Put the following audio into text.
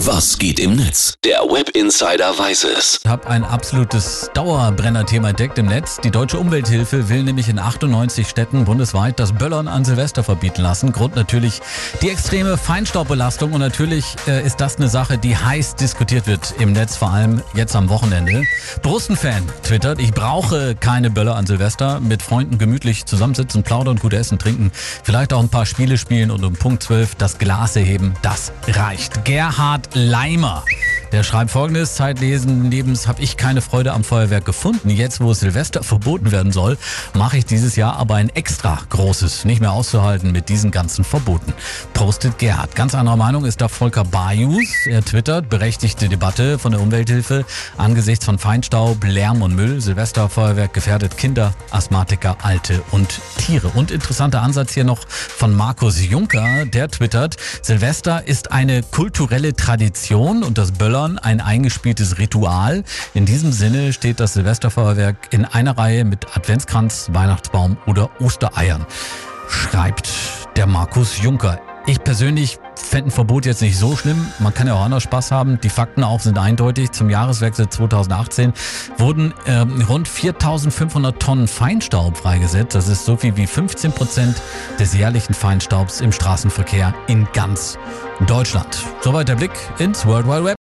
Was geht im Netz? Der Web Insider weiß es. Ich habe ein absolutes Dauerbrenner-Thema entdeckt im Netz. Die Deutsche Umwelthilfe will nämlich in 98 Städten bundesweit das Böllern an Silvester verbieten lassen. Grund natürlich die extreme Feinstaubbelastung und natürlich äh, ist das eine Sache, die heiß diskutiert wird im Netz, vor allem jetzt am Wochenende. Brusten-Fan twittert, ich brauche keine Böller an Silvester. Mit Freunden gemütlich zusammensitzen, plaudern, gut essen, trinken, vielleicht auch ein paar Spiele spielen und um Punkt 12 das Glas erheben. Das reicht. Gerhard Leimer. Der schreibt folgendes, Zeitlesen Lebens habe ich keine Freude am Feuerwerk gefunden. Jetzt, wo Silvester verboten werden soll, mache ich dieses Jahr aber ein extra großes, nicht mehr auszuhalten mit diesen ganzen Verboten. Postet Gerhard. Ganz anderer Meinung ist da Volker Bajus. Er twittert, berechtigte Debatte von der Umwelthilfe angesichts von Feinstaub, Lärm und Müll. Silvesterfeuerwerk gefährdet Kinder, Asthmatiker, Alte und Tiere. Und interessanter Ansatz hier noch von Markus Juncker, der twittert, Silvester ist eine kulturelle Tradition und das Böller Böllern ein eingespieltes Ritual. In diesem Sinne steht das Silvesterfeuerwerk in einer Reihe mit Adventskranz, Weihnachtsbaum oder Ostereiern, schreibt der Markus Juncker. Ich persönlich fände ein Verbot jetzt nicht so schlimm. Man kann ja auch anders Spaß haben. Die Fakten auch sind eindeutig. Zum Jahreswechsel 2018 wurden äh, rund 4500 Tonnen Feinstaub freigesetzt. Das ist so viel wie 15 Prozent des jährlichen Feinstaubs im Straßenverkehr in ganz Deutschland. Soweit der Blick ins World Wide Web.